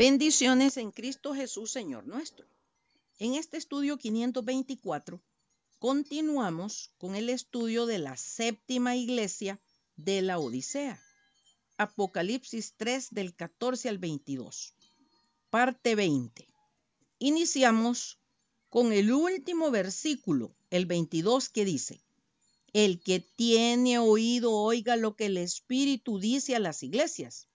Bendiciones en Cristo Jesús, Señor nuestro. En este estudio 524 continuamos con el estudio de la séptima iglesia de la Odisea. Apocalipsis 3 del 14 al 22. Parte 20. Iniciamos con el último versículo, el 22, que dice, El que tiene oído oiga lo que el Espíritu dice a las iglesias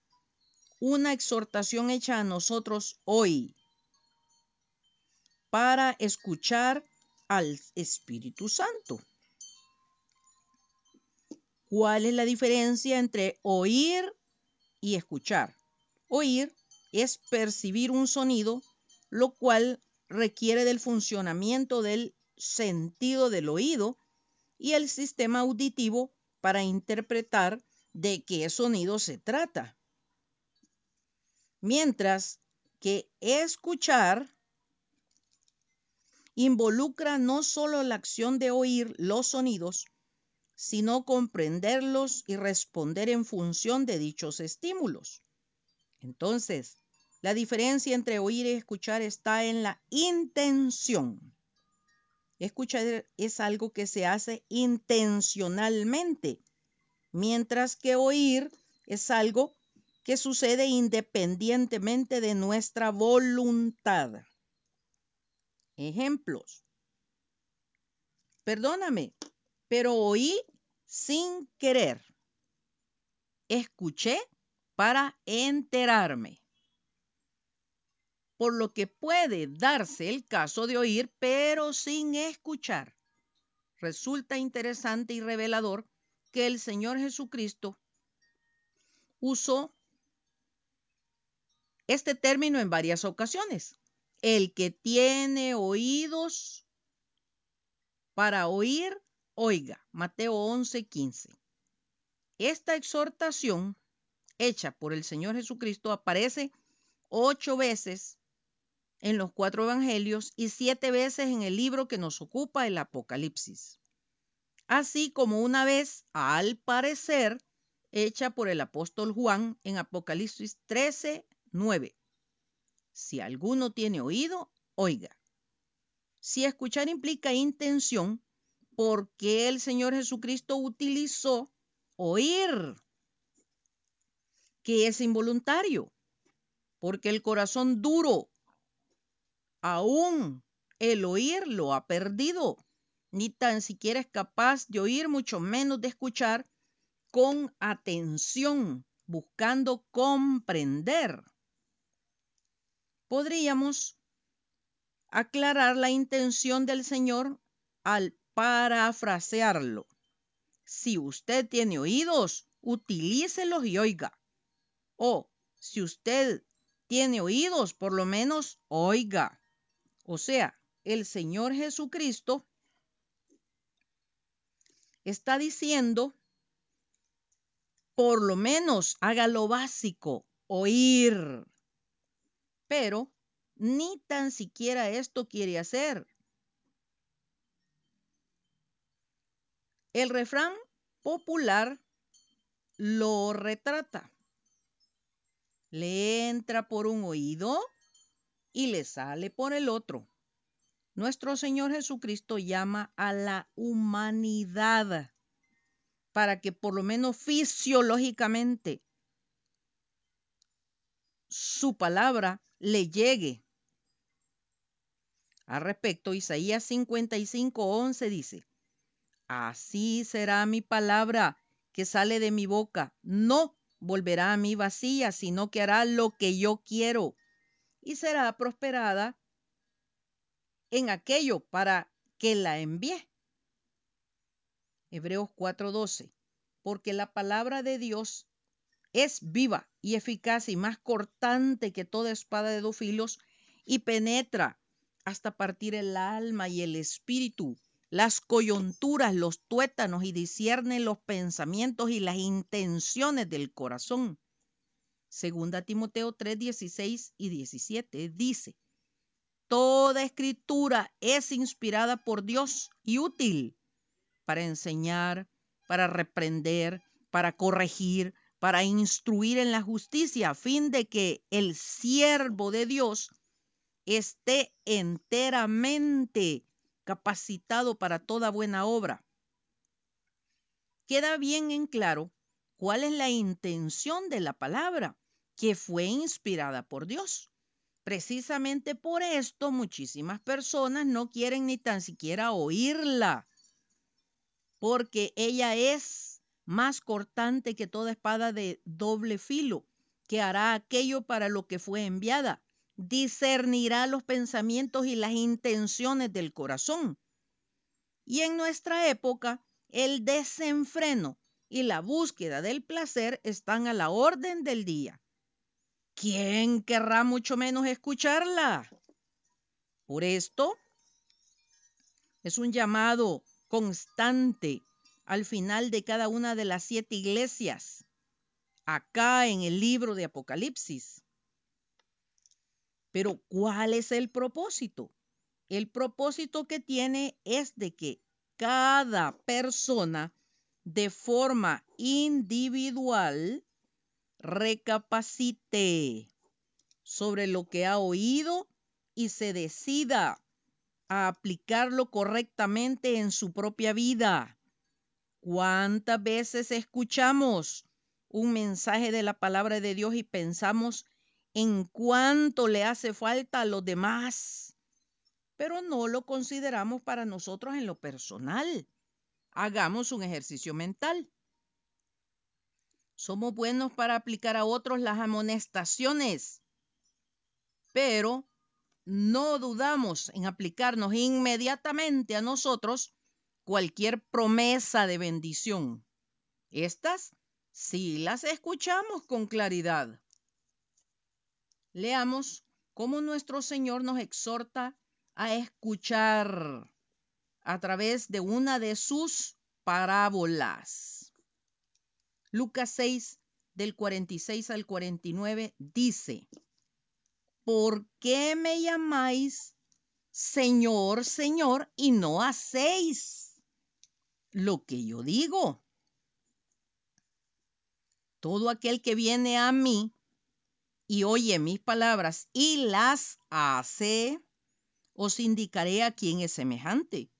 una exhortación hecha a nosotros hoy para escuchar al Espíritu Santo. ¿Cuál es la diferencia entre oír y escuchar? Oír es percibir un sonido, lo cual requiere del funcionamiento del sentido del oído y el sistema auditivo para interpretar de qué sonido se trata. Mientras que escuchar involucra no solo la acción de oír los sonidos, sino comprenderlos y responder en función de dichos estímulos. Entonces, la diferencia entre oír y escuchar está en la intención. Escuchar es algo que se hace intencionalmente, mientras que oír es algo que sucede independientemente de nuestra voluntad. Ejemplos. Perdóname, pero oí sin querer. Escuché para enterarme. Por lo que puede darse el caso de oír, pero sin escuchar. Resulta interesante y revelador que el Señor Jesucristo usó este término en varias ocasiones. El que tiene oídos para oír, oiga. Mateo 11:15. Esta exhortación hecha por el Señor Jesucristo aparece ocho veces en los cuatro evangelios y siete veces en el libro que nos ocupa, el Apocalipsis. Así como una vez, al parecer, hecha por el apóstol Juan en Apocalipsis 13, 9. Si alguno tiene oído, oiga. Si escuchar implica intención, ¿por qué el Señor Jesucristo utilizó oír? Que es involuntario. Porque el corazón duro, aún el oír lo ha perdido. Ni tan siquiera es capaz de oír, mucho menos de escuchar con atención, buscando comprender podríamos aclarar la intención del Señor al parafrasearlo. Si usted tiene oídos, utilícelos y oiga. O si usted tiene oídos, por lo menos oiga. O sea, el Señor Jesucristo está diciendo, por lo menos haga lo básico, oír pero ni tan siquiera esto quiere hacer. El refrán popular lo retrata. Le entra por un oído y le sale por el otro. Nuestro Señor Jesucristo llama a la humanidad para que por lo menos fisiológicamente su palabra le llegue. Al respecto, Isaías 55, 11 dice, Así será mi palabra que sale de mi boca. No volverá a mí vacía, sino que hará lo que yo quiero y será prosperada en aquello para que la envíe. Hebreos 4:12. Porque la palabra de Dios es viva y eficaz y más cortante que toda espada de dos filos y penetra hasta partir el alma y el espíritu, las coyunturas, los tuétanos y discierne los pensamientos y las intenciones del corazón. Segunda Timoteo 3, 16 y 17 dice, Toda escritura es inspirada por Dios y útil para enseñar, para reprender, para corregir, para instruir en la justicia, a fin de que el siervo de Dios esté enteramente capacitado para toda buena obra. Queda bien en claro cuál es la intención de la palabra, que fue inspirada por Dios. Precisamente por esto muchísimas personas no quieren ni tan siquiera oírla, porque ella es más cortante que toda espada de doble filo, que hará aquello para lo que fue enviada, discernirá los pensamientos y las intenciones del corazón. Y en nuestra época, el desenfreno y la búsqueda del placer están a la orden del día. ¿quién querrá mucho menos escucharla? Por esto, es un llamado constante al final de cada una de las siete iglesias, acá en el libro de Apocalipsis. Pero ¿cuál es el propósito? El propósito que tiene es de que cada persona de forma individual recapacite sobre lo que ha oído y se decida a aplicarlo correctamente en su propia vida. ¿Cuántas veces escuchamos un mensaje de la palabra de Dios y pensamos en cuánto le hace falta a los demás? Pero no lo consideramos para nosotros en lo personal. Hagamos un ejercicio mental. Somos buenos para aplicar a otros las amonestaciones, pero no dudamos en aplicarnos inmediatamente a nosotros cualquier promesa de bendición. Estas sí las escuchamos con claridad. Leamos cómo nuestro Señor nos exhorta a escuchar a través de una de sus parábolas. Lucas 6, del 46 al 49, dice, ¿por qué me llamáis Señor, Señor, y no hacéis lo que yo digo? Todo aquel que viene a mí y oye mis palabras y las hace, os indicaré a quién es semejante.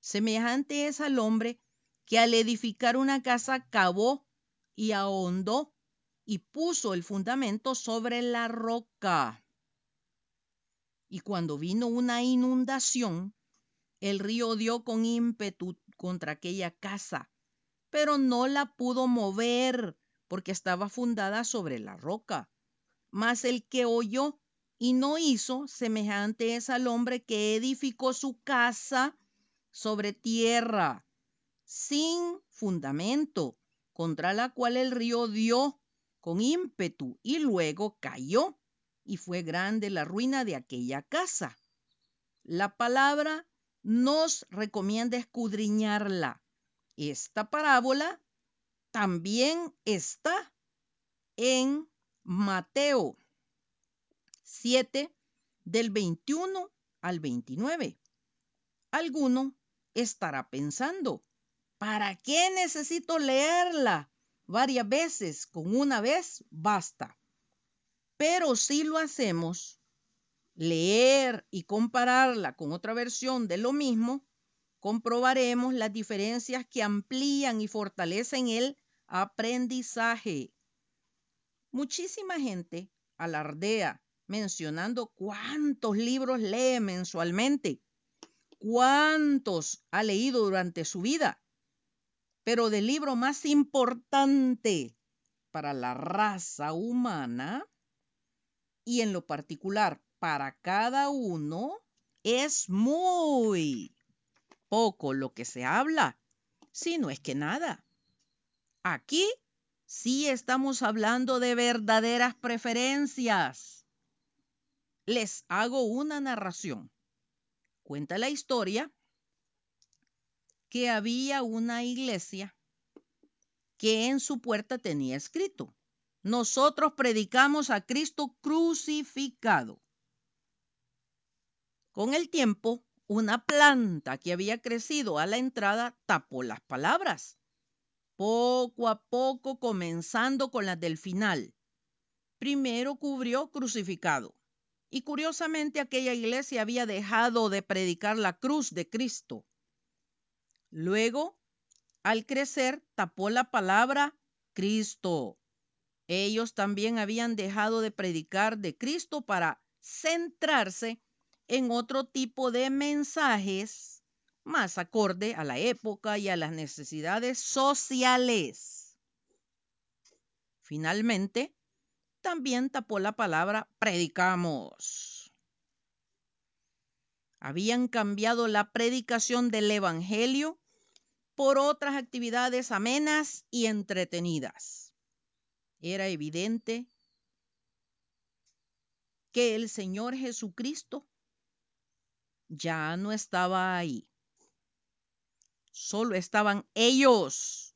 Semejante es al hombre que al edificar una casa cavó y ahondó y puso el fundamento sobre la roca. Y cuando vino una inundación, el río dio con ímpetu contra aquella casa, pero no la pudo mover porque estaba fundada sobre la roca. Mas el que oyó y no hizo, semejante es al hombre que edificó su casa sobre tierra, sin fundamento, contra la cual el río dio con ímpetu y luego cayó, y fue grande la ruina de aquella casa. La palabra nos recomienda escudriñarla. Esta parábola también está en Mateo 7 del 21 al 29. Alguno estará pensando, ¿Para qué necesito leerla varias veces? Con una vez basta. Pero si lo hacemos, leer y compararla con otra versión de lo mismo, comprobaremos las diferencias que amplían y fortalecen el aprendizaje. Muchísima gente alardea mencionando cuántos libros lee mensualmente, cuántos ha leído durante su vida pero del libro más importante para la raza humana y en lo particular para cada uno, es muy poco lo que se habla, si no es que nada. Aquí sí estamos hablando de verdaderas preferencias. Les hago una narración. Cuenta la historia que había una iglesia que en su puerta tenía escrito, nosotros predicamos a Cristo crucificado. Con el tiempo, una planta que había crecido a la entrada tapó las palabras, poco a poco comenzando con las del final. Primero cubrió crucificado. Y curiosamente aquella iglesia había dejado de predicar la cruz de Cristo. Luego, al crecer, tapó la palabra Cristo. Ellos también habían dejado de predicar de Cristo para centrarse en otro tipo de mensajes más acorde a la época y a las necesidades sociales. Finalmente, también tapó la palabra predicamos. Habían cambiado la predicación del Evangelio por otras actividades amenas y entretenidas. Era evidente que el Señor Jesucristo ya no estaba ahí. Solo estaban ellos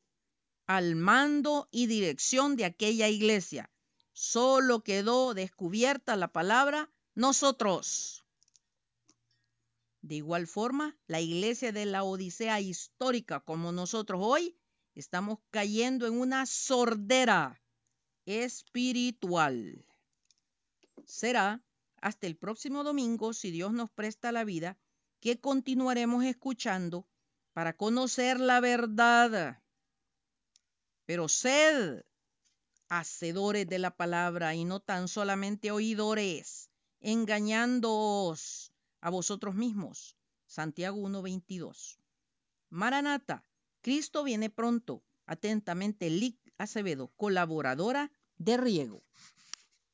al mando y dirección de aquella iglesia. Solo quedó descubierta la palabra nosotros. De igual forma, la iglesia de la Odisea histórica como nosotros hoy estamos cayendo en una sordera espiritual. Será hasta el próximo domingo, si Dios nos presta la vida, que continuaremos escuchando para conocer la verdad. Pero sed hacedores de la palabra y no tan solamente oidores, engañándoos a vosotros mismos. Santiago 1.22. Maranata, Cristo viene pronto. Atentamente, Lic Acevedo, colaboradora de Riego.